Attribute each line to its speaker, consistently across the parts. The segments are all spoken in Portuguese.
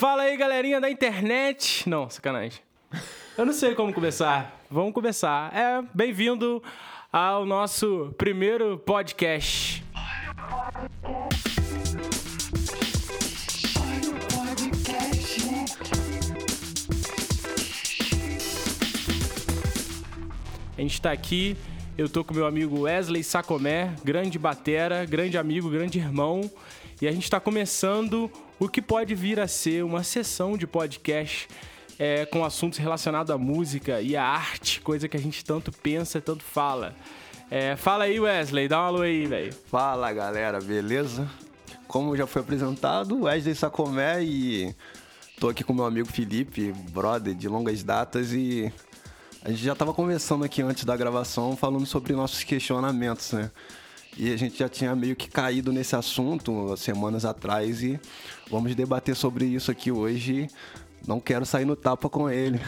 Speaker 1: Fala aí, galerinha da internet. Não, sacanagem. Eu não sei como começar. Vamos começar. É, bem-vindo ao nosso primeiro podcast. A gente tá aqui, eu tô com meu amigo Wesley Sacomé, grande batera, grande amigo, grande irmão, e a gente está começando o que pode vir a ser uma sessão de podcast é, com assuntos relacionados à música e à arte, coisa que a gente tanto pensa tanto fala. É, fala aí, Wesley, dá um alô aí, velho.
Speaker 2: Fala, galera, beleza? Como já foi apresentado, Wesley Sacomé e tô aqui com meu amigo Felipe, brother de longas datas e a gente já estava conversando aqui antes da gravação falando sobre nossos questionamentos, né? E a gente já tinha meio que caído nesse assunto semanas atrás e vamos debater sobre isso aqui hoje. Não quero sair no tapa com ele.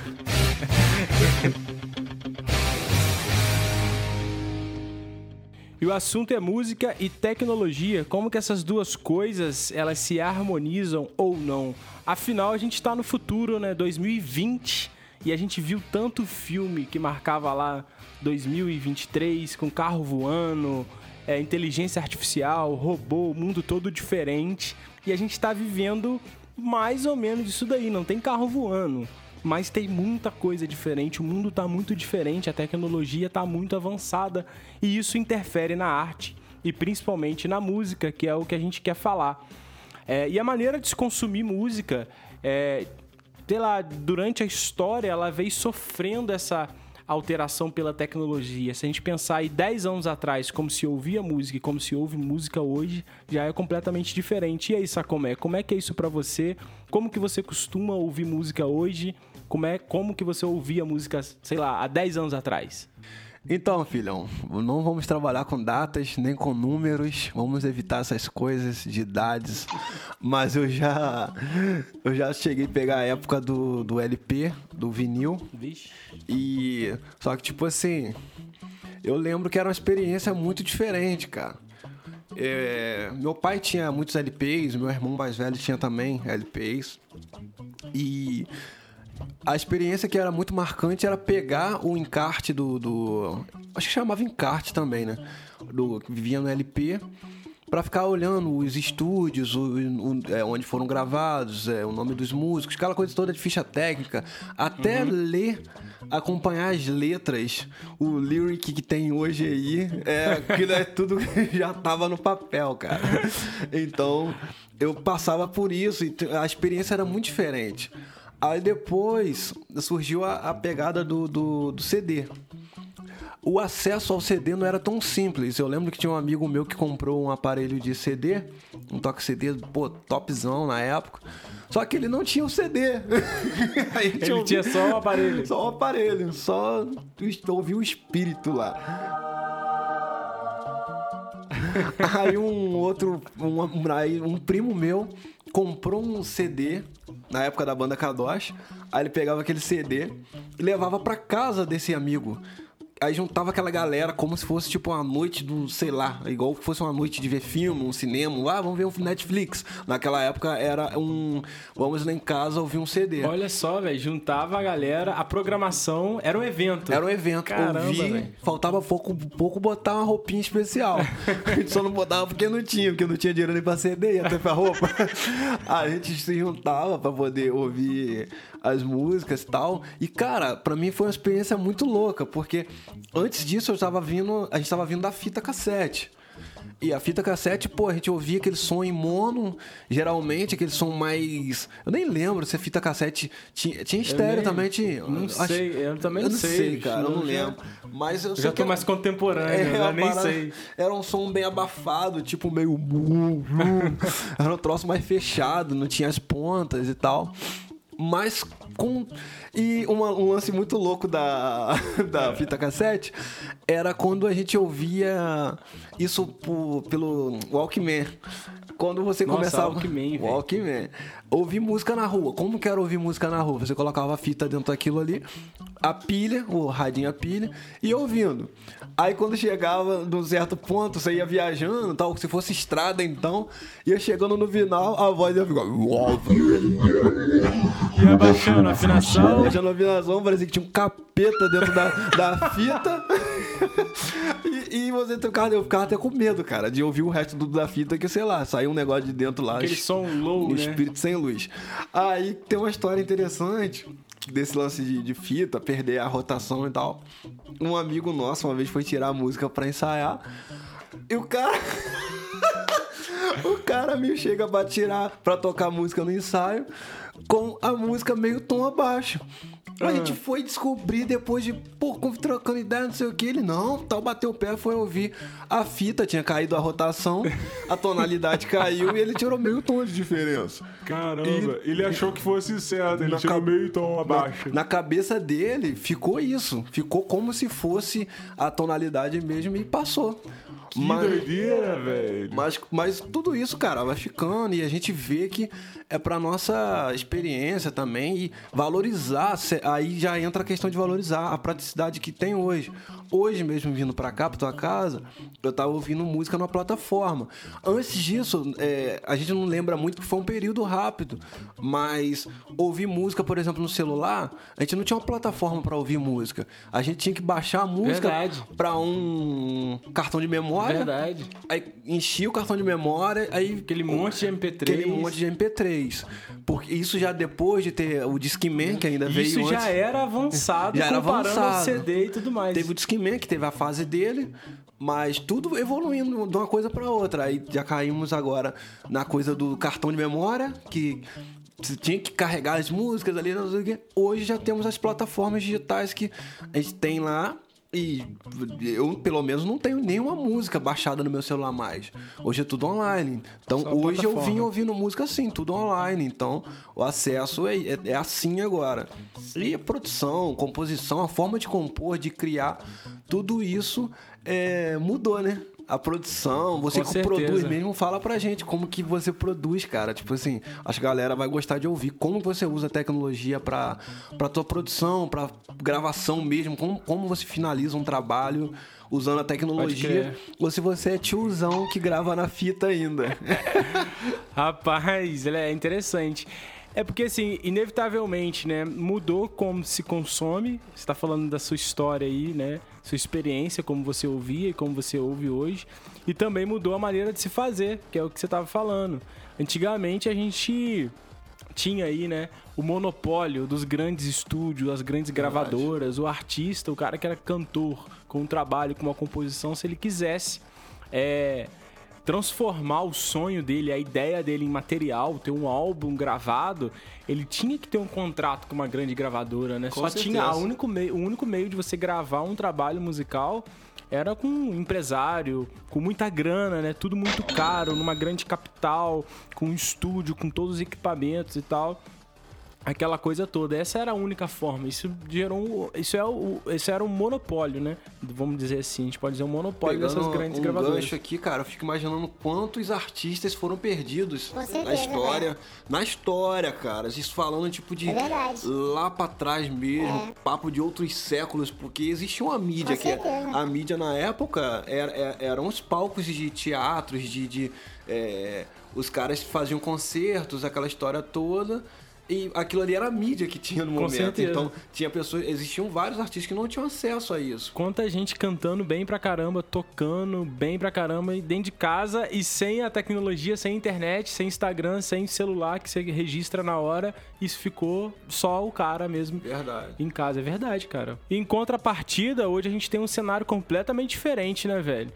Speaker 1: E o assunto é música e tecnologia, como que essas duas coisas elas se harmonizam ou não. Afinal, a gente está no futuro, né? 2020 e a gente viu tanto filme que marcava lá 2023 com carro voando, é, inteligência artificial, robô, mundo todo diferente. E a gente está vivendo mais ou menos isso daí. Não tem carro voando, mas tem muita coisa diferente. O mundo está muito diferente, a tecnologia está muito avançada e isso interfere na arte e principalmente na música, que é o que a gente quer falar. É, e a maneira de se consumir música é, sei lá, durante a história ela veio sofrendo essa alteração pela tecnologia. Se a gente pensar aí 10 anos atrás, como se ouvia música e como se ouve música hoje, já é completamente diferente. E aí, Sacomé, como é que é isso para você? Como que você costuma ouvir música hoje? Como é como que você ouvia música, sei lá, há 10 anos atrás?
Speaker 2: Então, filhão, não vamos trabalhar com datas nem com números, vamos evitar essas coisas de idades. Mas eu já eu já cheguei a pegar a época do, do LP, do vinil.
Speaker 1: Vixe.
Speaker 2: E só que tipo assim, eu lembro que era uma experiência muito diferente, cara. É, meu pai tinha muitos LPs, meu irmão mais velho tinha também LPs. E a experiência que era muito marcante era pegar o encarte do. do acho que chamava encarte também, né? Do, que vivia no LP para ficar olhando os estúdios, o, o, é, onde foram gravados, é, o nome dos músicos, aquela coisa toda de ficha técnica, até uhum. ler, acompanhar as letras, o lyric que tem hoje aí, é, aquilo é tudo que já tava no papel, cara. Então, eu passava por isso e a experiência era muito diferente. Aí depois surgiu a, a pegada do, do, do, CD. O acesso ao CD não era tão simples. Eu lembro que tinha um amigo meu que comprou um aparelho de CD, um toque CD, pô, topzão na época. Só que ele não tinha o CD.
Speaker 1: ele tinha, tinha só o aparelho.
Speaker 2: Só o aparelho, só ouvir o espírito lá. aí um outro, um, um, um primo meu comprou um CD na época da banda Kadosh. Aí ele pegava aquele CD e levava para casa desse amigo. Aí juntava aquela galera como se fosse tipo uma noite do, sei lá, igual que fosse uma noite de ver filme, um cinema. Ah, vamos ver um Netflix. Naquela época era um. Vamos lá em casa ouvir um CD.
Speaker 1: Olha só, velho, juntava a galera, a programação era um evento.
Speaker 2: Era um evento. Caramba, Ouvi, faltava pouco, pouco botar uma roupinha especial. a gente só não botava porque não tinha, porque não tinha dinheiro nem pra CD, até pra roupa. a gente se juntava pra poder ouvir as músicas e tal. E, cara, para mim foi uma experiência muito louca, porque antes disso eu tava vindo, a gente tava vindo da fita cassete. E a fita cassete, pô, a gente ouvia aquele som em mono, geralmente aquele som mais. Eu nem lembro se a fita cassete tinha, tinha estéreo nem... também. Tinha,
Speaker 1: não acho... sei, eu também
Speaker 2: eu
Speaker 1: não sei, sei
Speaker 2: cara, eu não lembro. Mas eu,
Speaker 1: já tô mais contemporâneo, é, eu nem parada... sei.
Speaker 2: Era um som bem abafado, tipo meio. era um troço mais fechado, não tinha as pontas e tal mas com. E uma, um lance muito louco da, da fita cassete era quando a gente ouvia isso por, pelo Walkman. quando você
Speaker 1: Nossa,
Speaker 2: começava.
Speaker 1: Walkman.
Speaker 2: Walkman. Ouvir música na rua. Como que era ouvir música na rua? Você colocava a fita dentro daquilo ali, a pilha, o radinho a pilha, e ouvindo. Aí quando chegava num certo ponto, você ia viajando, tal, se fosse estrada então, ia chegando no final, a voz ia ficar.
Speaker 1: Ia baixando a afinação.
Speaker 2: Deixando a afinação, parecia que tinha um capeta dentro da, da fita. e, e você ficava, eu ficava até com medo, cara, de ouvir o resto do, da fita, que sei lá, saiu um negócio de dentro lá.
Speaker 1: Aquele som low,
Speaker 2: um
Speaker 1: né?
Speaker 2: espírito sem Aí tem uma história interessante desse lance de, de fita, perder a rotação e tal. Um amigo nosso uma vez foi tirar a música pra ensaiar. E o cara. o cara me chega pra tirar, pra tocar música no ensaio, com a música meio tom abaixo. A
Speaker 1: Ah.
Speaker 2: gente foi descobrir depois de, pô, trocando ideia, não sei o que. Ele, não, tal, bateu o pé, foi ouvir. A fita tinha caído a rotação, a tonalidade caiu e ele tirou meio tom de diferença.
Speaker 1: Caramba, ele achou que fosse certo, ele
Speaker 2: Na
Speaker 1: tirou meio tom abaixo.
Speaker 2: Na cabeça dele ficou isso. Ficou como se fosse a tonalidade mesmo e passou.
Speaker 1: Que
Speaker 2: Mas-
Speaker 1: doideira, velho.
Speaker 2: Mas, mas tudo isso, cara, vai ficando e a gente vê que é pra nossa experiência também e valorizar. Aí já entra a questão de valorizar a praticidade que tem hoje. Hoje mesmo, vindo pra cá, pra tua casa, eu tava ouvindo música numa plataforma. Antes disso, é, a gente não lembra muito que foi um período rápido, mas ouvir música, por exemplo, no celular, a gente não tinha uma plataforma pra ouvir música. A gente tinha que baixar a música
Speaker 1: Verdade.
Speaker 2: pra um cartão de memória.
Speaker 1: Verdade.
Speaker 2: Aí enchia o cartão de memória, aí.
Speaker 1: Aquele monte de MP3.
Speaker 2: Aquele monte de MP3. Porque isso já depois de ter o Discman, que ainda veio
Speaker 1: Isso
Speaker 2: antes.
Speaker 1: já era avançado
Speaker 2: Já era avançado.
Speaker 1: CD e tudo mais.
Speaker 2: Teve o Discman, que teve a fase dele, mas tudo evoluindo de uma coisa pra outra. Aí já caímos agora na coisa do cartão de memória, que você tinha que carregar as músicas ali. Hoje já temos as plataformas digitais que a gente tem lá. E eu, pelo menos, não tenho nenhuma música baixada no meu celular mais. Hoje é tudo online. Então, hoje eu vim ouvindo música assim, tudo online. Então, o acesso é, é, é assim agora. E a produção, composição, a forma de compor, de criar, tudo isso é, mudou, né? A produção, você
Speaker 1: Com
Speaker 2: que
Speaker 1: certeza.
Speaker 2: produz mesmo, fala pra gente como que você produz, cara. Tipo assim, acho que a galera vai gostar de ouvir como você usa a tecnologia pra, pra tua produção, pra gravação mesmo, como, como você finaliza um trabalho usando a tecnologia. Ou se você é tiozão que grava na fita ainda.
Speaker 1: Rapaz, é interessante. É porque, assim, inevitavelmente, né, mudou como se consome. Você tá falando da sua história aí, né? Sua experiência, como você ouvia e como você ouve hoje. E também mudou a maneira de se fazer, que é o que você tava falando. Antigamente a gente tinha aí, né, o monopólio dos grandes estúdios, as grandes gravadoras, o artista, o cara que era cantor, com um trabalho, com uma composição, se ele quisesse. É, transformar o sonho dele, a ideia dele em material, ter um álbum gravado, ele tinha que ter um contrato com uma grande gravadora, né?
Speaker 2: Com
Speaker 1: Só
Speaker 2: certeza.
Speaker 1: tinha a único meio, o único meio de você gravar um trabalho musical era com um empresário, com muita grana, né? Tudo muito caro, numa grande capital, com um estúdio, com todos os equipamentos e tal aquela coisa toda. Essa era a única forma. Isso gerou um, isso é o, isso era um monopólio, né? Vamos dizer assim, a gente pode dizer um monopólio
Speaker 2: Pegando
Speaker 1: dessas grandes
Speaker 2: um
Speaker 1: gravadoras.
Speaker 2: gancho aqui, cara, eu fico imaginando quantos artistas foram perdidos
Speaker 3: certeza,
Speaker 2: na história. Na história, cara. Isso falando, tipo, de
Speaker 3: É verdade.
Speaker 2: lá pra trás mesmo, papo de outros séculos, porque existia uma mídia
Speaker 3: Com
Speaker 2: que
Speaker 3: certeza.
Speaker 2: a mídia na época era, era- eram os palcos de teatros, de. de, é, os caras faziam concertos, aquela história toda. E aquilo ali era a mídia que tinha no
Speaker 1: Com
Speaker 2: momento.
Speaker 1: certeza.
Speaker 2: Então, tinha pessoas. Existiam vários artistas que não tinham acesso a isso.
Speaker 1: Quanta gente cantando bem pra caramba, tocando bem pra caramba, e dentro de casa e sem a tecnologia, sem internet, sem Instagram, sem celular que você registra na hora, isso ficou só o cara mesmo
Speaker 2: Verdade.
Speaker 1: em casa. É verdade, cara. Em contrapartida, hoje a gente tem um cenário completamente diferente, né, velho?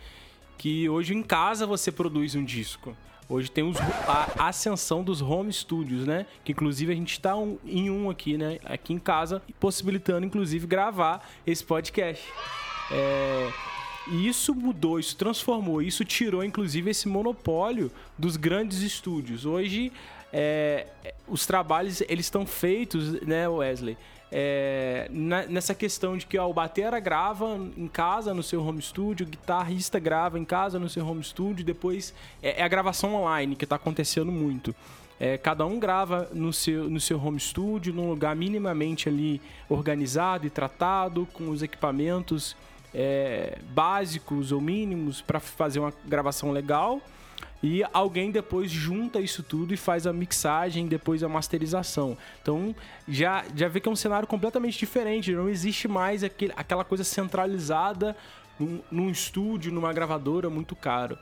Speaker 1: Que hoje em casa você produz um disco. Hoje tem os- a ascensão dos home studios, né? Que inclusive a gente tá um- em um aqui, né? Aqui em casa, possibilitando inclusive gravar esse podcast. É, E isso mudou, isso transformou, isso tirou inclusive esse monopólio dos grandes estúdios. Hoje é, os trabalhos eles estão feitos, né, Wesley? É, nessa questão de que ó, o batera grava em casa no seu home studio, o guitarrista grava em casa no seu home studio, depois é, é a gravação online que está acontecendo muito. É, cada um grava no seu, no seu home studio, num lugar minimamente ali organizado e tratado, com os equipamentos é, básicos ou mínimos para fazer uma gravação legal. E alguém depois junta isso tudo e faz a mixagem, depois a masterização. Então já, já vê que é um cenário completamente diferente. Não existe mais aquele, aquela coisa centralizada num, num estúdio, numa gravadora muito caro.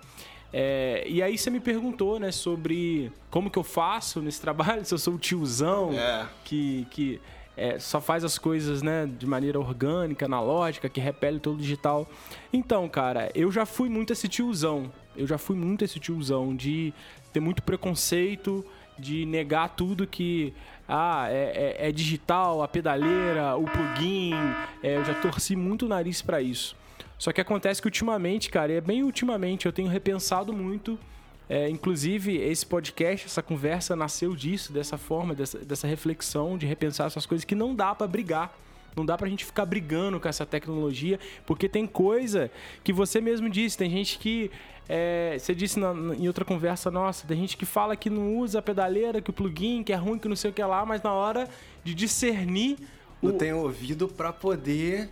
Speaker 1: É, e aí você me perguntou, né, sobre como que eu faço nesse trabalho, se eu sou o tiozão
Speaker 2: É.
Speaker 1: que, que é, só faz as coisas, né, de maneira orgânica, analógica, que repele todo o digital. Então, cara, eu já fui muito esse tiozão. Eu já fui muito esse tiozão de ter muito preconceito, de negar tudo que ah, é, é- é digital, a pedaleira, o plugin. É, eu já torci muito o nariz pra isso. Só que acontece que ultimamente, cara, e é bem ultimamente, eu tenho repensado muito. é, inclusive, esse podcast, essa conversa nasceu disso, dessa forma, dessa, dessa reflexão, de repensar essas coisas que não dá pra brigar. Não dá pra gente ficar brigando com essa tecnologia, porque tem coisa que você mesmo disse, tem gente que. é, você disse na- em outra conversa nossa, tem gente que fala que não usa a pedaleira, que o plugin, que é ruim, que não sei o que lá, mas na hora de discernir o,
Speaker 2: Não tem ouvido para poder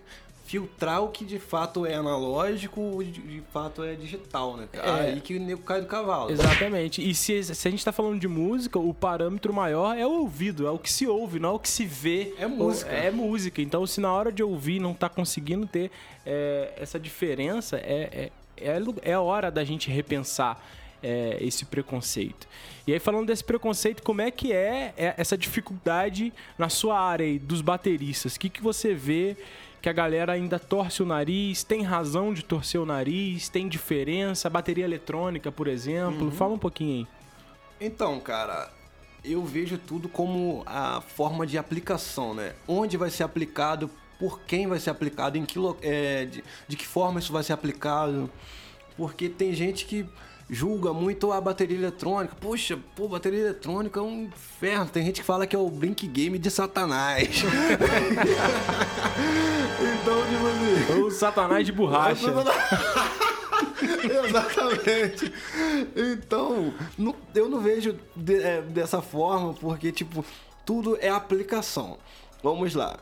Speaker 2: filtrar o que de fato é analógico o de, fato é digital, né?
Speaker 1: É.
Speaker 2: Aí que o nego cai do cavalo.
Speaker 1: Exatamente. E se, se a gente tá falando de música, o parâmetro maior é o ouvido, é o que se ouve, não é o que se vê.
Speaker 2: É música.
Speaker 1: É música. Então, se na hora de ouvir não tá conseguindo ter é, essa diferença, é, é, é, é hora da gente repensar é, esse preconceito. E aí, falando desse preconceito, como é que é, é essa dificuldade na sua área aí, dos bateristas? O que, que você vê que a galera ainda torce o nariz, tem razão de torcer o nariz, tem diferença, bateria eletrônica, por exemplo. Fala um pouquinho aí.
Speaker 2: Então, cara, eu vejo tudo como a forma de aplicação, né? Onde vai ser aplicado, por quem vai ser aplicado, em que lo- é, de, de que forma isso vai ser aplicado. Porque tem gente que julga muito a bateria eletrônica. Poxa, pô, bateria eletrônica é um inferno. Tem gente que fala que é o Blink Game de Satanás. então, tipo assim...
Speaker 1: O satanás de borracha.
Speaker 2: Exatamente. Então, não- eu não vejo de- é, dessa forma, porque, tipo, tudo é aplicação. Vamos lá.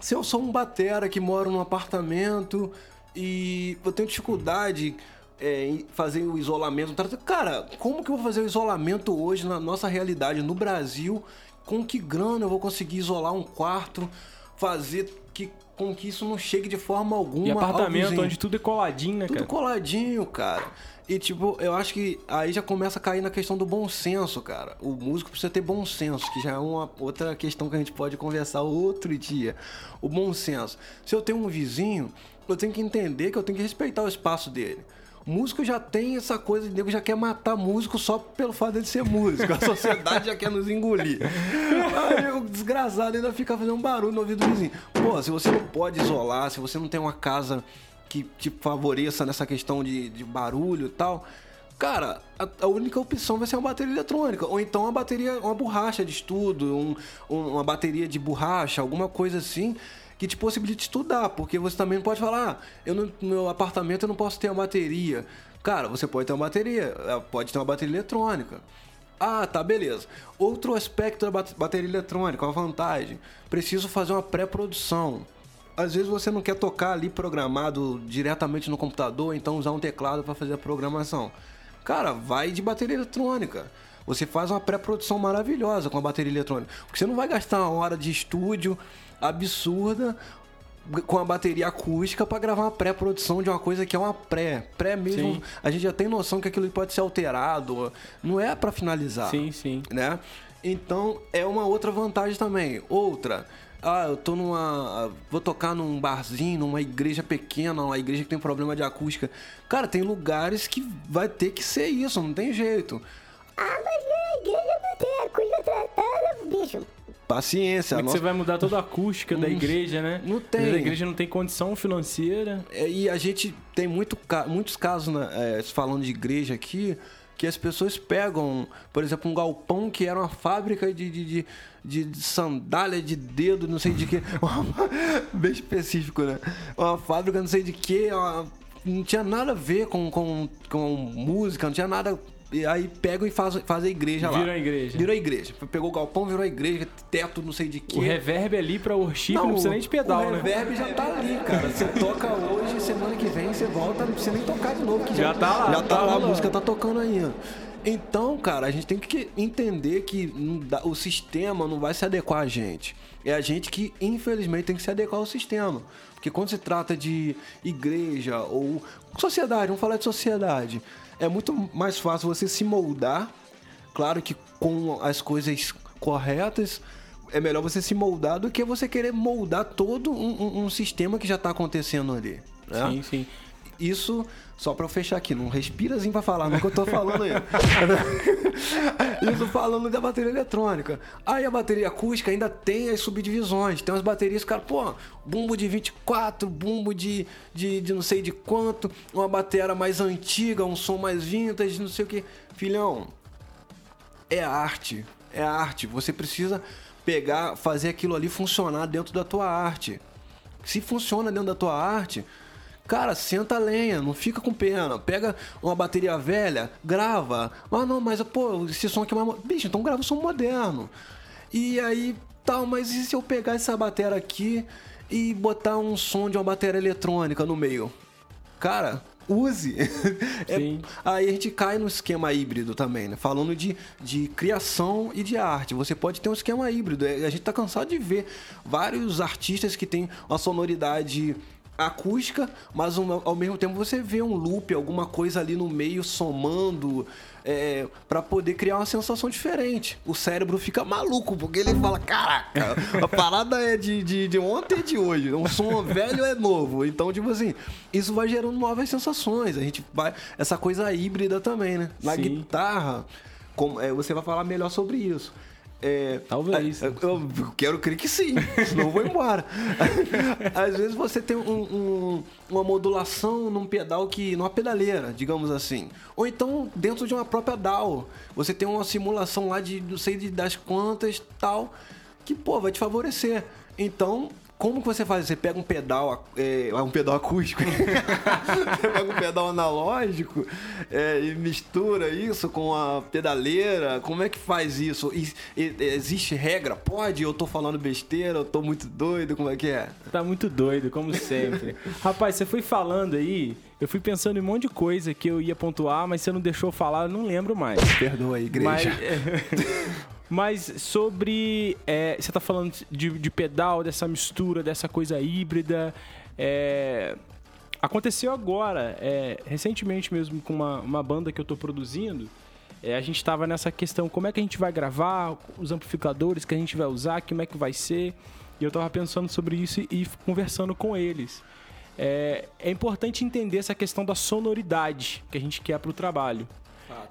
Speaker 2: Se eu sou um batera que mora num apartamento e eu tenho dificuldade é, o isolamento, cara, como que eu vou fazer o isolamento hoje na nossa realidade no Brasil? Com que grana eu vou conseguir isolar um quarto, fazer que, com que isso não chegue de forma alguma
Speaker 1: E apartamento onde tudo é coladinho, né,
Speaker 2: Tudo
Speaker 1: cara?
Speaker 2: coladinho, cara. E tipo, eu acho que aí já começa a cair na questão do bom senso, cara. O músico precisa ter bom senso, que já é uma outra questão que a gente pode conversar outro dia. O bom senso. Se eu tenho um vizinho, eu tenho que entender que eu tenho que respeitar o espaço dele. O músico já tem essa coisa de nego já quer matar músico só pelo fato dele ser músico. A sociedade já quer nos engolir. Aí o desgraçado ainda fica fazendo barulho no ouvido do vizinho. Pô, se você não pode isolar, se você não tem uma casa que te favoreça nessa questão de, de barulho e tal, cara, a, a única opção vai ser uma bateria eletrônica. Ou então uma bateria, uma borracha de estudo, um- um- uma bateria de borracha, alguma coisa assim que te possibilite estudar, porque você também pode falar, ah, eu no meu apartamento eu não posso ter uma bateria. Cara, você pode ter uma bateria, eh, pode ter uma bateria eletrônica. Ah, tá, beleza. Outro aspecto da bat- bateria eletrônica, uma vantagem. Preciso fazer uma pré-produção. Às vezes você não quer tocar ali programado diretamente no computador, então usar um teclado para fazer a programação. Cara, vai de bateria eletrônica. Você faz uma pré-produção maravilhosa com a bateria eletrônica. Porque você não vai gastar uma hora de estúdio absurda com a bateria acústica para gravar uma pré-produção de uma coisa que é uma pré. Pré mesmo,
Speaker 1: Sim.
Speaker 2: a gente já tem noção que aquilo pode ser alterado, não é para finalizar
Speaker 1: Sim, sim.
Speaker 2: né? Então é uma outra vantagem também. Outra, ah, eu tô numa. Vou tocar num barzinho, numa igreja pequena, uma igreja que tem problema de acústica. Cara, tem lugares que vai ter que ser isso, não tem jeito.
Speaker 3: Ah, mas na igreja não tem a coisa tratada, bicho.
Speaker 2: Paciência,
Speaker 1: Como é
Speaker 2: nossa-
Speaker 1: você vai mudar toda a acústica da igreja, né?
Speaker 2: não tem.
Speaker 1: A igreja não tem condição financeira.
Speaker 2: É, E a gente tem muito, muitos casos, né, é, falando de igreja aqui, que as pessoas pegam, por exemplo, um galpão que era uma fábrica de, de, de, de- sandália de dedo, não sei de que. Bem específico, né? Uma fábrica não sei de que, não tinha nada a ver com, com, com música, não tinha nada. E aí pegam e fazem faz a igreja lá.
Speaker 1: Vira a igreja.
Speaker 2: Virou a igreja. Pegou o galpão, virou a igreja, teto, não sei de que.
Speaker 1: O reverb ali pra worship não, precisa nem de pedal,
Speaker 2: o
Speaker 1: né?
Speaker 2: reverb já tá ali, cara. Você toca hoje, semana que vem você volta, não precisa nem tocar de novo. Que
Speaker 1: Já tá lá,
Speaker 2: Já tá,
Speaker 1: tá
Speaker 2: lá, a música tá tocando ainda. Então, cara, a gente tem que entender que não dá- o sistema não vai se adequar a gente. É a gente que, infelizmente, tem que se adequar ao sistema. Porque quando se trata de igreja ou sociedade, vamos falar de sociedade, é muito mais fácil você se moldar Claro que com as coisas corretas é melhor você se moldar do que você querer moldar todo um, um- um sistema que já tá acontecendo ali. né?
Speaker 1: Sim, sim.
Speaker 2: Isso, só eu fechar aqui, não respira assim pra falar, que eu tô falando aí. Isso falando da bateria eletrônica. Aí a bateria acústica ainda tem as subdivisões. Tem umas baterias, cara, pô, bumbo de 24, bumbo de, de, de não sei de quanto, uma bateria mais antiga, um som mais vintage, não sei o que. Filhão, é arte. É arte. Você precisa pegar, fazer aquilo ali funcionar dentro da tua arte. Se funciona dentro da tua arte, cara, senta a lenha, não fica com pena. Pega uma bateria velha, grava. Ah, não, mas pô, esse som aqui é mais. Bicho, então grava um som moderno. E aí, tal, mas e se eu pegar essa bateria aqui e botar um som de uma bateria eletrônica no meio? Cara, use. É- aí a gente cai no esquema híbrido também, né? Falando de, de criação e de arte. Você pode ter um esquema híbrido. É, A gente tá cansado de ver vários artistas que têm uma sonoridade acústica, mas um- ao mesmo tempo você vê um loop, alguma coisa ali no meio somando é, para poder criar uma sensação diferente. O cérebro fica maluco, porque ele fala: caraca, a parada é de, de, de ontem e de hoje. Um som velho é novo. Então, tipo assim, isso vai gerando novas sensações. A gente vai. Essa coisa híbrida também, né? Na
Speaker 1: Sim.
Speaker 2: guitarra, como, é, você vai falar melhor sobre isso. É,
Speaker 1: Talvez.
Speaker 2: é, Eu quero crer que sim, senão eu vou embora. Às vezes você tem um- um- uma modulação num pedal que. numa pedaleira, digamos assim. Ou então dentro de uma própria DAW. Você tem uma simulação lá de não sei de- das quantas tal. Que, pô, vai te favorecer. Então. Como que você faz? Você pega um pedal, é, um pedal acústico, você pega um pedal analógico é, e mistura isso com a pedaleira. Como é que faz isso? E- e- existe regra? Pode? Eu tô falando besteira? Eu tô muito doido? Como é que é?
Speaker 1: Tá muito doido, como sempre. Rapaz, você foi falando aí, eu fui pensando em um monte de coisa que eu ia pontuar, mas você não deixou falar, eu não lembro mais.
Speaker 2: Perdoa aí, igreja.
Speaker 1: Mas, é, mas sobre. é, você tá falando de, de pedal, dessa mistura, dessa coisa híbrida. é, aconteceu agora, é, recentemente mesmo, com uma, uma banda que eu tô produzindo. é, a gente tava nessa questão, como é que a gente vai gravar, os amplificadores que a gente vai usar, como é que vai ser. E eu tava pensando sobre isso e, e conversando com eles. É, é importante entender essa questão da sonoridade que a gente quer para o trabalho.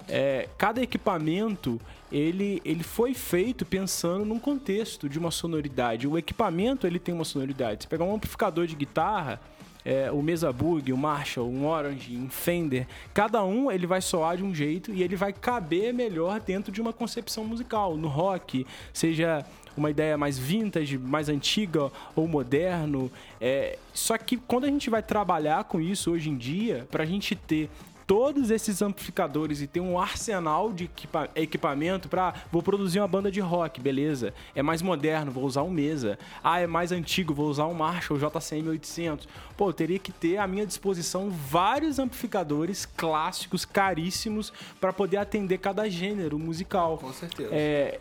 Speaker 1: É, cada equipamento ele, ele foi feito pensando num contexto de uma sonoridade. O equipamento ele tem uma sonoridade. Se pegar um amplificador de guitarra, é, o Mesa Bug, o Marshall, um Orange, um Fender, cada um ele vai soar de um jeito e ele vai caber melhor dentro de uma concepção musical. No rock, seja uma ideia mais vintage, mais antiga ou moderno. É, só que quando a gente vai trabalhar com isso hoje em dia, para a gente ter todos esses amplificadores e ter um arsenal de equipa- equipamento para vou produzir uma banda de rock, beleza? É mais moderno, vou usar um Mesa. Ah, é mais antigo, vou usar um Marshall JCM 800. Pô, eu teria que ter à minha disposição vários amplificadores clássicos, caríssimos, para poder atender cada gênero musical.
Speaker 2: Com certeza.
Speaker 1: É,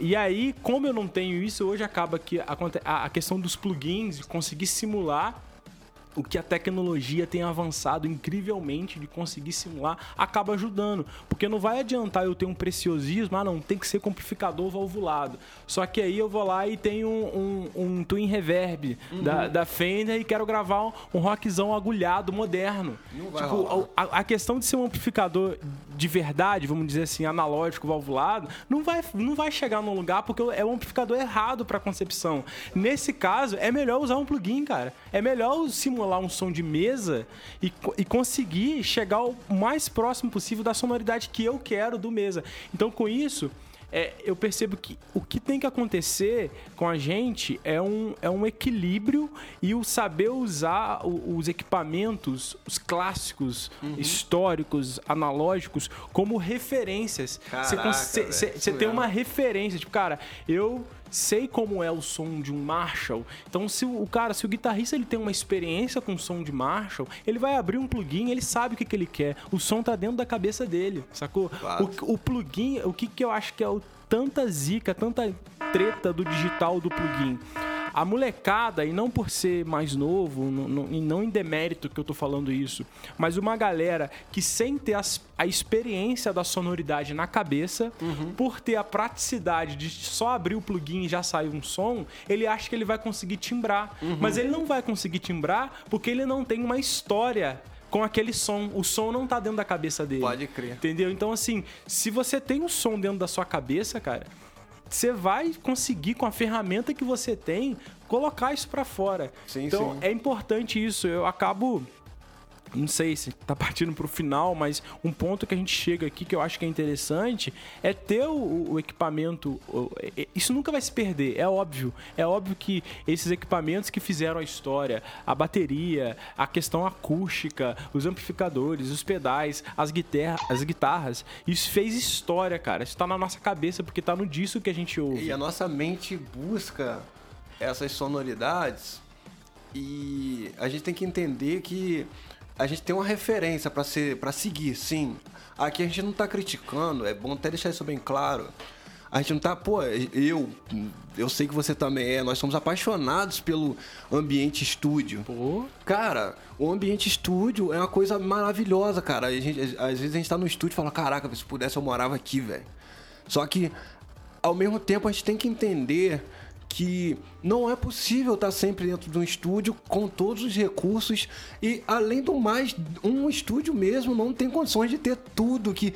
Speaker 1: e aí, como eu não tenho isso, hoje acaba que a a questão dos plugins, conseguir simular o que a tecnologia tem avançado incrivelmente de conseguir simular, acaba ajudando. Porque não vai adiantar eu ter um preciosismo, ah não, tem que ser com amplificador valvulado. Só que aí eu vou lá e tenho um, um, um twin reverb da, da Fender e quero gravar um, um rockzão agulhado, moderno. Tipo, a, a questão de ser um amplificador de verdade, vamos dizer assim, analógico, valvulado, não vai, não vai chegar num lugar porque é um amplificador errado para concepção. Nesse caso, é melhor usar um plugin, cara. É melhor simular simular um som de mesa e, e conseguir chegar o mais próximo possível da sonoridade que eu quero do mesa. Então, com isso, é, eu percebo que o que tem que acontecer com a gente é um, é um equilíbrio e o saber usar o- os equipamentos, os clássicos, históricos, analógicos, como referências. Você tem uma referência. Tipo, cara, eu sei como é o som de um Marshall. Então, se o cara, se o guitarrista ele tem uma experiência com som de Marshall, ele vai abrir um plugin, ele sabe o que, que ele quer. O som tá dentro da cabeça dele, sacou?
Speaker 2: Claro.
Speaker 1: O, o plugin, o que, que eu acho que é o tanta zica, tanta treta do digital do plugin. A molecada, e não por ser mais novo, não- não- e não em demérito que eu tô falando isso, mas uma galera que sem ter as- a experiência da sonoridade na cabeça, por ter a praticidade de só abrir o plugin e já sair um som, ele acha que ele vai conseguir timbrar. Mas ele não vai conseguir timbrar porque ele não tem uma história com aquele som. O som não tá dentro da cabeça dele.
Speaker 2: Pode crer.
Speaker 1: Entendeu? Então, assim, se você tem um som dentro da sua cabeça, cara, você vai conseguir, com a ferramenta que você tem, colocar isso pra fora.
Speaker 2: Sim,
Speaker 1: então,
Speaker 2: sim.
Speaker 1: é importante isso. Eu acabo. Não sei se tá partindo pro final, mas um ponto que a gente chega aqui que eu acho que é interessante é ter o, o equipamento. o- é- Isso nunca vai se perder, é óbvio. É óbvio que esses equipamentos que fizeram a história, a bateria, a questão acústica, os amplificadores, os pedais, as, guitarra, as guitarras, isso fez história, cara. Isso tá na nossa cabeça porque tá no disso que a gente ouve.
Speaker 2: E a nossa mente busca essas sonoridades e a gente tem que entender que a gente tem uma referência para ser para seguir, sim. Aqui a gente não tá criticando, é bom até deixar isso bem claro. A gente não tá, pô, eu, eu sei que você também é, nós somos apaixonados pelo ambiente estúdio.
Speaker 1: Pô,
Speaker 2: Cara, o ambiente estúdio é uma coisa maravilhosa, cara. A gente- às vezes a gente tá no estúdio e fala, caraca, se pudesse eu morava aqui, velho. Só que, ao mesmo tempo, a gente tem que entender que não é possível estar sempre dentro de um estúdio com todos os recursos e, além do mais, um estúdio mesmo não tem condições de ter tudo que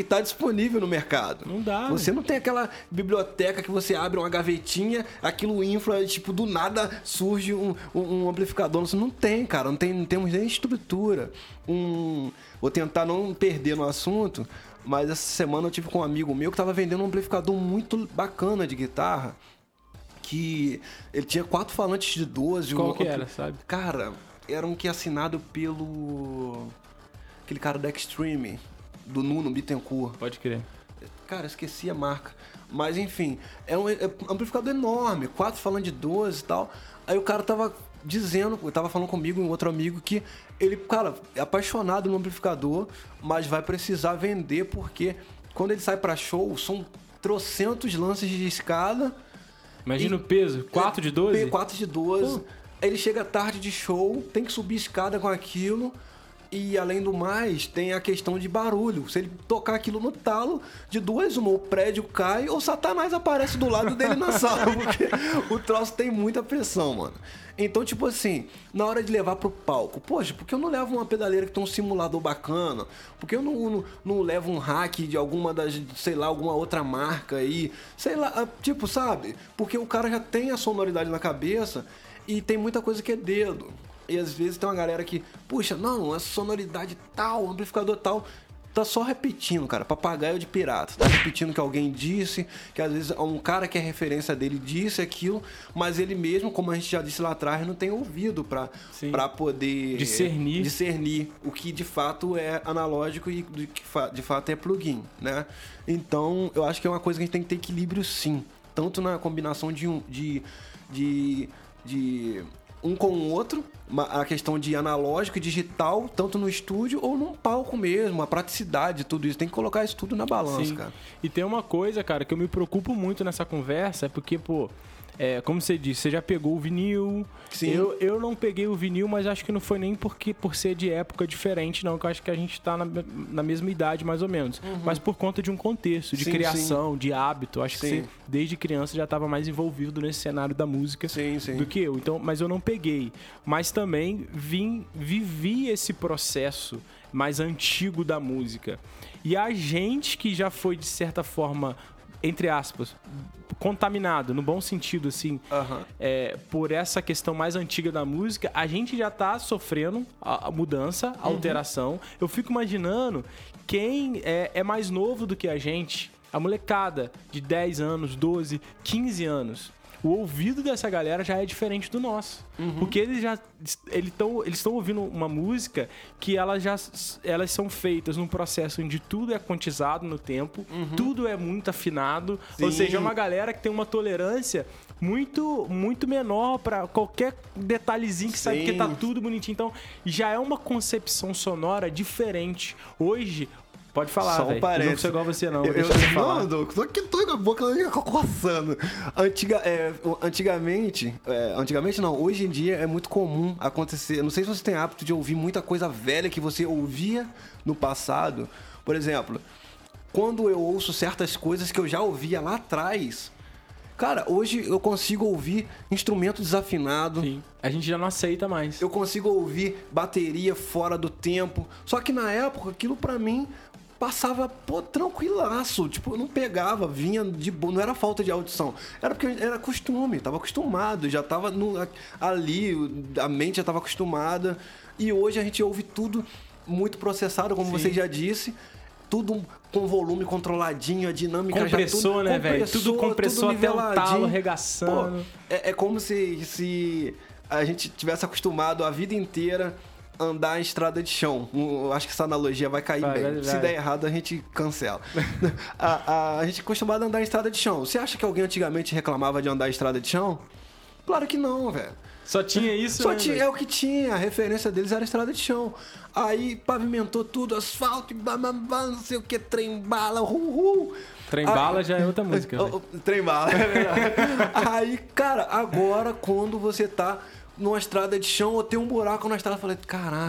Speaker 2: está disponível no mercado.
Speaker 1: Não dá,
Speaker 2: Você não tem aquela biblioteca que você abre uma gavetinha, aquilo infla, tipo, do nada surge um, um- um amplificador. Você não tem, cara. Não, tem, não temos nem estrutura. Um, vou tentar não perder no assunto, mas essa semana eu tive com um amigo meu que tava vendendo um amplificador muito bacana de guitarra. Que ele tinha quatro falantes de 12.
Speaker 1: Qual
Speaker 2: um-
Speaker 1: que era, sabe?
Speaker 2: Cara, era um que é assinado pelo. Aquele cara da Extreme, do Nuno Bittencourt.
Speaker 1: pode crer.
Speaker 2: Cara, esqueci a marca. Mas enfim, é um, é amplificador enorme, quatro falando de 12 e tal. Aí o cara tava dizendo, tava falando comigo e um outro amigo que ele, cara, é apaixonado no amplificador, mas vai precisar vender porque quando ele sai pra show, são trocentos lances de escada.
Speaker 1: Imagina
Speaker 2: E-
Speaker 1: o peso, 4 de 12?
Speaker 2: 4 de 12. Aí ele chega tarde de show, tem que subir escada com aquilo. E além do mais, tem a questão de barulho. Se ele tocar aquilo no talo, de duas, uma, o prédio cai ou Satanás aparece do lado dele na sala, porque o troço tem muita pressão, mano. Então, tipo assim, na hora de levar pro palco, poxa, por que eu não levo uma pedaleira que tem um simulador bacana? Por que eu não, não, não levo um hack de alguma das, sei lá, alguma outra marca aí? Sei lá, ah, tipo, sabe? Porque o cara já tem a sonoridade na cabeça e tem muita coisa que é dedo. E às vezes tem uma galera que, puxa, não, essa sonoridade tal, amplificador tal, tá só repetindo, cara, papagaio de pirata. Tá repetindo que alguém disse, que às vezes um cara que é referência dele disse aquilo, mas ele mesmo, como a gente já disse lá atrás, não tem ouvido pra,
Speaker 1: Sim.
Speaker 2: pra poder
Speaker 1: Discernir.
Speaker 2: discernir o que de fato é analógico e do que de fato é plugin, né? Então, eu acho que é uma coisa que a gente tem que ter equilíbrio sim, tanto na combinação de um de de, de um com o outro, a questão de analógico e digital, tanto no estúdio ou num palco mesmo, a praticidade, tudo isso. Tem que colocar isso tudo na balança,
Speaker 1: Sim.
Speaker 2: cara.
Speaker 1: E tem uma coisa, cara, que eu me preocupo muito nessa conversa, é porque, pô, é, como você disse, você já pegou o vinil.
Speaker 2: Sim.
Speaker 1: Eu, eu não peguei o vinil, mas acho que não foi nem porque por ser de época diferente, não, que eu acho que a gente tá na, na mesma idade, mais ou menos. Mas por conta de um contexto, de
Speaker 2: Sim,
Speaker 1: criação, de hábito. Acho que
Speaker 2: Sim.
Speaker 1: você, desde criança, já estava mais envolvido nesse cenário da música
Speaker 2: Sim, sim.
Speaker 1: do que eu. Então, mas eu não peguei. Mas também vim, vivi esse processo mais antigo da música. E a gente que já foi, de certa forma, entre aspas, contaminado, no bom sentido, assim,
Speaker 2: Aham.
Speaker 1: é, por essa questão mais antiga da música, a gente já tá sofrendo a, mudança, a alteração. Eu fico imaginando quem é, é mais novo do que a gente, a molecada de 10 anos, 12, 15 anos. O ouvido dessa galera já é diferente do nosso. Porque eles já eles estão eles ouvindo uma música que elas já elas são feitas num processo onde tudo é quantizado no tempo, tudo é muito afinado, ou
Speaker 2: Sim.
Speaker 1: seja, é uma galera que tem uma tolerância muito muito menor pra qualquer detalhezinho que sabe que
Speaker 2: Sim.
Speaker 1: tá tudo bonitinho. Então, já é uma concepção sonora diferente. Hoje, pode falar,
Speaker 2: Só um
Speaker 1: Eu
Speaker 2: parênteses.
Speaker 1: Não sou igual você não,
Speaker 2: Eu,
Speaker 1: eu falar.
Speaker 2: não, Doug, tô aqui, tô com a boca coçando. Antiga, é, antigamente, é, antigamente não, hoje em dia é muito comum acontecer. Não sei se você tem hábito de ouvir muita coisa velha que você ouvia no passado. Por exemplo, quando eu ouço certas coisas que eu já ouvia lá atrás. Cara, hoje eu consigo ouvir instrumento desafinado.
Speaker 1: Sim. A gente já não aceita mais.
Speaker 2: Eu consigo ouvir bateria fora do tempo. Só que na época, aquilo pra mim passava, pô, tranquilaço. Tipo, eu não pegava, vinha de boa. Não era falta de audição. Era porque era costume, tava acostumado. Já tava no, ali, a mente já tava acostumada. E hoje a gente ouve tudo muito processado, como você já disse. Tudo com volume controladinho, a dinâmica já
Speaker 1: Compressor,
Speaker 2: tudo,
Speaker 1: né, velho? Tudo compressor até o talo, arregaçando.
Speaker 2: Pô, é, é como se, se a gente tivesse acostumado a vida inteira andar em estrada de chão. Eu acho que essa analogia vai cair
Speaker 1: Vai,
Speaker 2: bem.
Speaker 1: vai,
Speaker 2: Se
Speaker 1: vai.
Speaker 2: der errado, a gente cancela. a, a, a gente é acostumado a andar em estrada de chão. Você acha que alguém antigamente reclamava de andar em estrada de chão? Claro que não, velho.
Speaker 1: Só tinha isso,
Speaker 2: Só
Speaker 1: né,
Speaker 2: tinha, é o que tinha, a referência deles era estrada de chão. Aí pavimentou tudo, asfalto, e blá, blá, blá, não sei o que, trem bala, uhul.
Speaker 1: Trem
Speaker 2: Aí-
Speaker 1: bala já é outra música,
Speaker 2: Ô,
Speaker 1: velho.
Speaker 2: ô, Trem bala, é verdade. Aí, cara, agora quando você tá numa estrada de chão ou tem um buraco na estrada, eu falei, caraca,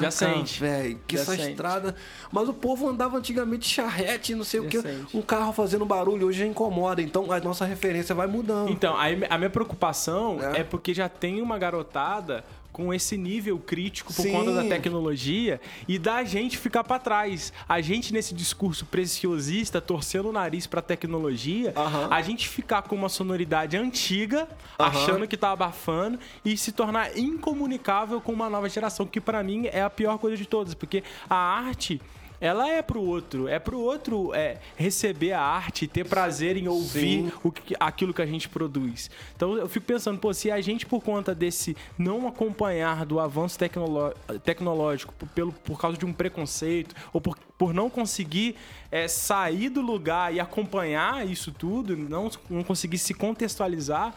Speaker 2: velho, que
Speaker 1: Já
Speaker 2: essa
Speaker 1: sente.
Speaker 2: estrada. Mas o povo andava antigamente charrete, não sei o
Speaker 1: Já
Speaker 2: que,
Speaker 1: sente.
Speaker 2: um carro fazendo barulho, hoje já incomoda. Então a nossa referência vai mudando.
Speaker 1: Então, aí a minha preocupação
Speaker 2: É.
Speaker 1: é. porque já tem uma garotada com esse nível crítico por
Speaker 2: Sim.
Speaker 1: conta da tecnologia e da gente ficar pra trás. A gente nesse discurso preciosista, torcendo o nariz pra tecnologia,
Speaker 2: Aham.
Speaker 1: a gente ficar com uma sonoridade antiga,
Speaker 2: Aham.
Speaker 1: achando que tá abafando e se tornar incomunicável com uma nova geração, que pra mim é a pior coisa de todas, porque a arte ela é pro outro, é pro outro é, receber a arte, ter prazer em ouvir
Speaker 2: Sim.
Speaker 1: o que, aquilo que a gente produz. Então eu fico pensando, pô, se a gente, por conta desse não acompanhar do avanço tecnolo- tecnológico, por, pelo, por causa de um preconceito, ou por, por não conseguir é, sair do lugar e acompanhar isso tudo, não, não conseguir se contextualizar,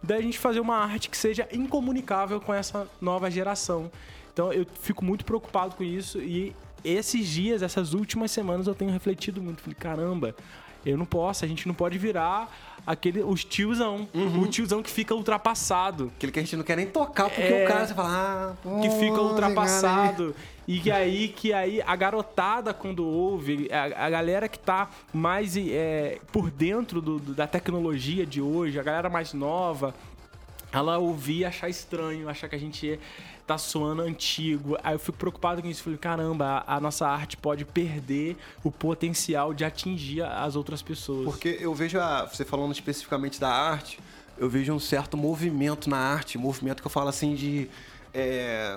Speaker 1: da gente fazer uma arte que seja incomunicável com essa nova geração. Então eu fico muito preocupado com isso e esses dias, essas últimas semanas, eu tenho refletido muito. Falei, caramba, eu não posso, a gente não pode virar aquele, os tiozão. O tiozão que fica ultrapassado.
Speaker 2: Aquele que a gente não quer nem tocar, porque
Speaker 1: É.
Speaker 2: o cara, você fala, ah,
Speaker 1: Que fica ultrapassado. E que aí, que aí a garotada, quando ouve, a, a galera que tá mais é, por dentro do- do- da tecnologia de hoje, a galera mais nova, ela ouvir e achar estranho, achar que a gente tá soando antigo. Aí eu fico preocupado com isso. Falei, caramba, a, a nossa arte pode perder o potencial de atingir as outras pessoas.
Speaker 2: Porque eu vejo, a, você falando especificamente da arte, eu vejo um certo movimento na arte, movimento que eu falo assim de. É,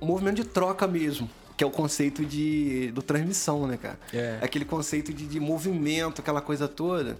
Speaker 2: um movimento de troca mesmo. Que é o conceito de, do transmissão, né, cara?
Speaker 1: É.
Speaker 2: Aquele conceito de, de movimento, aquela coisa toda.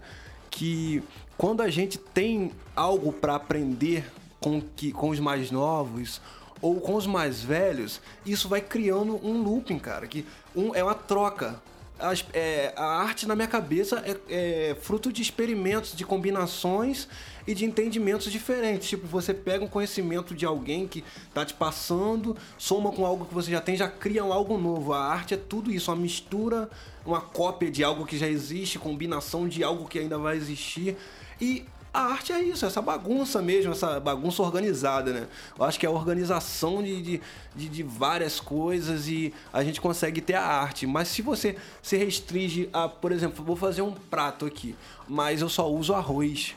Speaker 2: Que quando a gente tem algo para aprender com, que, com os mais novos ou com os mais velhos, isso vai criando um looping, cara. Que um, é uma troca as- é, a arte na minha cabeça é, é fruto de experimentos, de combinações e de entendimentos diferentes. Tipo, você pega um conhecimento de alguém que tá te passando, soma com algo que você já tem, já cria algo novo. A arte é tudo isso, uma mistura, uma cópia de algo que já existe, combinação de algo que ainda vai existir. E a arte é isso, essa bagunça mesmo, essa bagunça organizada, né? Eu acho que é a organização de, de, de, de várias coisas e a gente consegue ter a arte. Mas se você se restringe a, por exemplo, vou fazer um prato aqui, mas eu só uso arroz.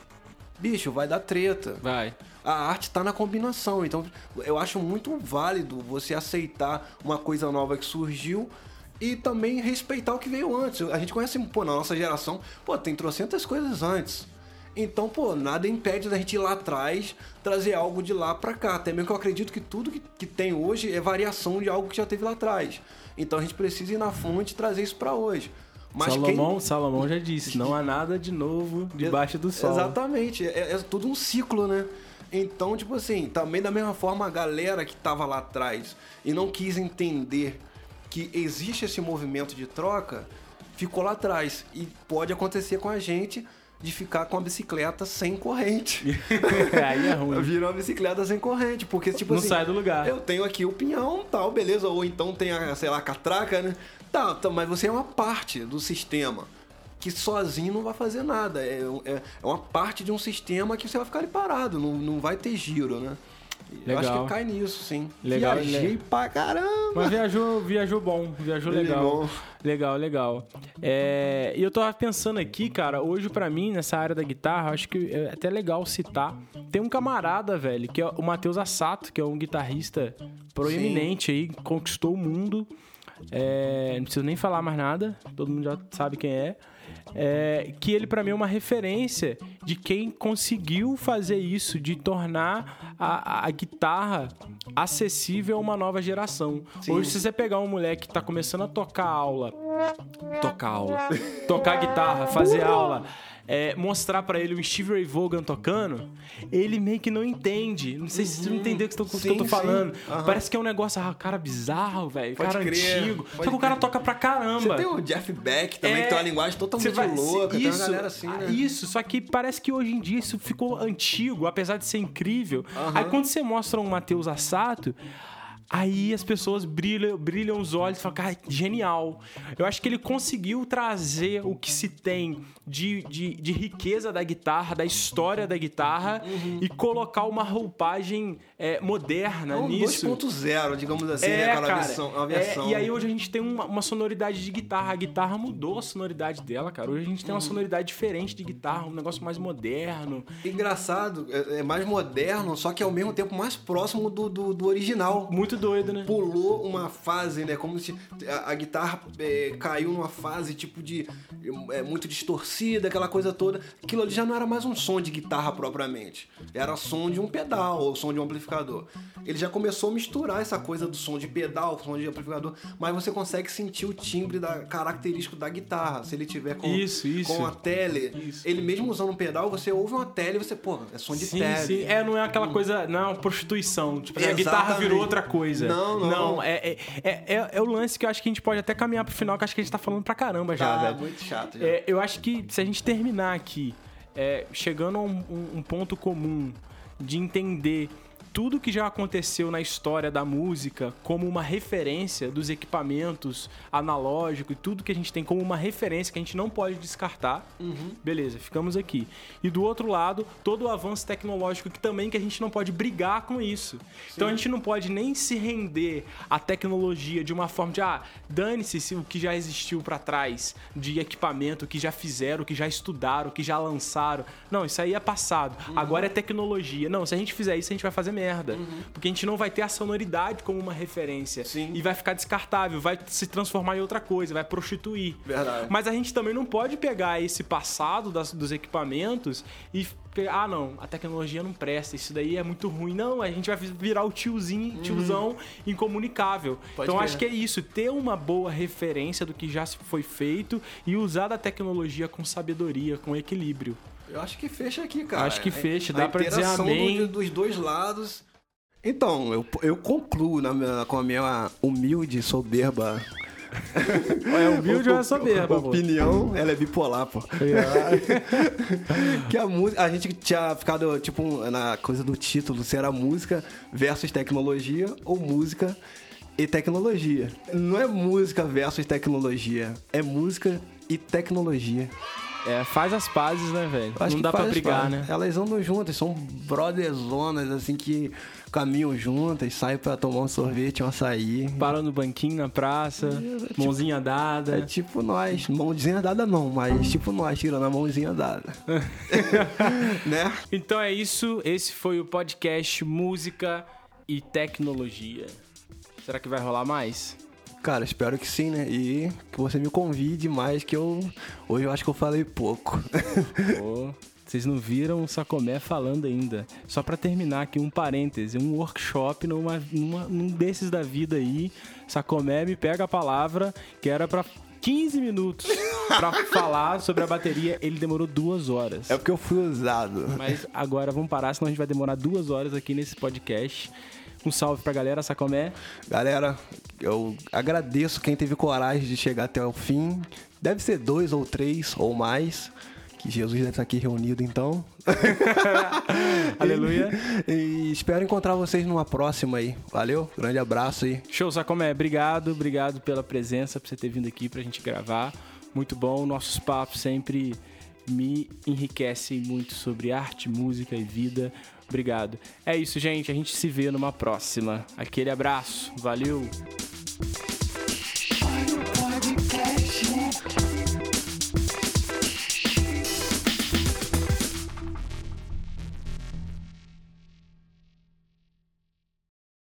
Speaker 2: Bicho, vai dar treta.
Speaker 1: Vai.
Speaker 2: A arte tá na combinação, então eu acho muito válido você aceitar uma coisa nova que surgiu e também respeitar o que veio antes. A gente conhece, pô, na nossa geração, pô, tem trocentas coisas antes. Então, pô, nada impede da gente ir lá atrás, trazer algo de lá pra cá. Até mesmo que eu acredito que tudo que, que tem hoje é variação de algo que já teve lá atrás. Então a gente precisa ir na fonte e trazer isso pra hoje. Mas
Speaker 1: Salomão,
Speaker 2: quem...
Speaker 1: Salomão já disse, não há nada de novo debaixo do sol.
Speaker 2: Exatamente, é, é tudo um ciclo, né? Então, tipo assim, também da mesma forma a galera que tava lá atrás e não quis entender que existe esse movimento de troca, ficou lá atrás. E pode acontecer com a gente de ficar com a bicicleta sem corrente.
Speaker 1: Aí é ruim.
Speaker 2: Vira uma bicicleta sem corrente, porque tipo
Speaker 1: Não
Speaker 2: assim,
Speaker 1: sai do lugar.
Speaker 2: Eu tenho aqui o pinhão, tal, beleza, ou então tem a, sei lá, a catraca, né? Tá, tá, mas você é uma parte do sistema que sozinho não vai fazer nada. É, é, é uma parte de um sistema que você vai ficar ali parado, não, não vai ter giro, né? Eu acho
Speaker 1: Legal.
Speaker 2: que cai nisso, sim.
Speaker 1: Legal,
Speaker 2: Viajei
Speaker 1: le-
Speaker 2: pra caramba.
Speaker 1: Mas viajou, viajou bom, viajou legal.
Speaker 2: Legal.
Speaker 1: Legal, legal. É, E eu tava pensando aqui, cara, hoje pra mim, nessa área da guitarra, acho que é até legal citar. Tem um camarada, velho, que é o Matheus Assato, que é um guitarrista proeminente aí, conquistou o mundo. É, não preciso nem falar mais nada, todo mundo já sabe quem é. É, que ele pra mim é uma referência de quem conseguiu fazer isso, de tornar a, a- a guitarra acessível a uma nova geração. Hoje, se você pegar um moleque que tá começando a tocar aula, tocar aula, tocar guitarra, fazer aula, é, mostrar pra ele o Steve Ray Vaughan tocando, ele meio que não entende. Não sei se você entendeu o que, eu tô- que eu tô falando.
Speaker 2: Aham.
Speaker 1: Parece que é um negócio, ah, cara bizarro, velho, cara
Speaker 2: crer,
Speaker 1: antigo. Só que o cara toca pra caramba.
Speaker 2: Você tem o Jeff Beck também,
Speaker 1: É,
Speaker 2: que tem uma linguagem
Speaker 1: Você
Speaker 2: totalmente
Speaker 1: vai-
Speaker 2: louca. tem uma
Speaker 1: isso,
Speaker 2: galera assim, né?
Speaker 1: Isso, só que parece que hoje em dia isso ficou antigo, apesar de ser incrível. Aí quando você mostra um Matheus Assato, aí as pessoas brilham, brilham os olhos e falam, cara, genial. Eu acho que ele conseguiu trazer o que se tem de, de, de riqueza da guitarra, da história da guitarra e colocar uma roupagem é, moderna
Speaker 2: Um
Speaker 1: nisso.
Speaker 2: 2.0, digamos assim, né?
Speaker 1: É,
Speaker 2: Aquela
Speaker 1: cara.
Speaker 2: versão, uma
Speaker 1: É,
Speaker 2: versão.
Speaker 1: e aí hoje a gente tem uma, uma sonoridade de guitarra. A guitarra mudou a sonoridade dela, cara. Hoje a gente tem
Speaker 2: Uhum.
Speaker 1: uma sonoridade diferente de guitarra, um negócio mais moderno.
Speaker 2: Engraçado, é, é mais moderno, só que ao mesmo tempo mais próximo do, do, do original.
Speaker 1: Muito doido, né?
Speaker 2: Pulou uma fase, né? Como se a, a guitarra é, caiu numa fase tipo de. É, muito distorcida, aquela coisa toda. Aquilo ali já não era mais um som de guitarra propriamente. Era som de um pedal ou som de um amplificador. Ele já começou a misturar essa coisa do som de pedal, som de amplificador, mas você consegue sentir o timbre da, característico da guitarra. Se ele tiver com,
Speaker 1: Isso, isso.
Speaker 2: com a tele,
Speaker 1: Isso.
Speaker 2: ele mesmo usando um pedal, você ouve uma tele e você, pô, é som de
Speaker 1: Sim,
Speaker 2: tele.
Speaker 1: sim. É, não é aquela coisa, não é uma prostituição. Tipo, a guitarra virou outra coisa.
Speaker 2: Não, não.
Speaker 1: é, é, é, é- é o lance que eu acho que a gente pode até caminhar pro final, que acho que a gente tá falando pra caramba já,
Speaker 2: Tá,
Speaker 1: velho.
Speaker 2: muito chato já.
Speaker 1: É, eu acho que se a gente terminar aqui, é, chegando a um- um ponto comum de entender tudo que já aconteceu na história da música como uma referência dos equipamentos analógicos e tudo que a gente tem como uma referência que a gente não pode descartar. Beleza, ficamos aqui. E do outro lado, todo o avanço tecnológico que também que a gente não pode brigar com isso. Então a gente não pode nem se render à tecnologia de uma forma de ah, dane-se se o que já existiu pra trás de equipamento que já fizeram, que já estudaram, que já lançaram. Não, isso aí é passado. Agora é tecnologia. Não, se a gente fizer isso, a gente vai fazer merda. Porque a gente não vai ter a sonoridade como uma referência.
Speaker 2: Sim.
Speaker 1: E vai ficar descartável, vai se transformar em outra coisa, vai prostituir.
Speaker 2: Verdade.
Speaker 1: Mas a gente também não pode pegar esse passado das- dos equipamentos e pegar, ah, não, a tecnologia não presta, isso daí é muito ruim. Não, a gente vai virar o tiozinho, tiozão incomunicável.
Speaker 2: Uhum. Pode
Speaker 1: então
Speaker 2: crer.
Speaker 1: acho que é isso, ter uma boa referência do que já se foi feito e usar da tecnologia com sabedoria, com equilíbrio.
Speaker 2: Eu acho que fecha aqui, cara.
Speaker 1: Acho que fecha,
Speaker 2: A
Speaker 1: dá pra dizer amém.
Speaker 2: do- dos dois lados. Então, eu, eu concluo na minha- com a minha humilde, soberba
Speaker 1: É humilde ou é soberba, pô?
Speaker 2: opinião, ela é bipolar, pô. que a música, a gente tinha ficado tipo na coisa do título, se era música versus tecnologia ou música e tecnologia. Não é música versus tecnologia, é música e tecnologia.
Speaker 1: É, faz as pazes, né, velho? Não dá pra brigar, né?
Speaker 2: Elas andam juntas, são brotherzonas, assim, que caminham juntas, saem pra tomar um sorvete, um açaí.
Speaker 1: Para no banquinho na praça,
Speaker 2: tipo-
Speaker 1: mãozinha dada.
Speaker 2: É tipo nós, mãozinha dada não, mas tipo nós, tirando a mãozinha dada. né?
Speaker 1: Então é isso. Esse foi o podcast Música e Tecnologia. Será que vai rolar mais?
Speaker 2: Cara, espero que sim, né? E que você me convide mais, que eu. Hoje eu acho que eu falei pouco.
Speaker 1: Pô, Vocês não viram o Sacomé falando ainda. Só pra terminar aqui um parêntese, um workshop numa, numa, num desses da vida aí. Sacomé me pega a palavra que era pra 15 minutos pra falar sobre a bateria. Ele demorou duas horas.
Speaker 2: É porque eu fui usado.
Speaker 1: Mas agora vamos parar, senão a gente vai demorar duas horas aqui nesse podcast. Um salve pra galera, Sacomé.
Speaker 2: Galera, eu agradeço quem teve coragem de chegar até o fim. Deve ser dois ou três ou mais. Que Jesus deve estar aqui reunido então.
Speaker 1: Aleluia.
Speaker 2: E espero encontrar vocês numa próxima aí. Valeu, grande abraço aí.
Speaker 1: Show, Sacomé. Obrigado, obrigado pela presença, por você ter vindo aqui pra gente gravar. Muito bom. Nossos papos sempre me enriquecem muito sobre arte, música e vida. Obrigado. É isso, gente. A gente se vê numa próxima. Aquele abraço. Valeu.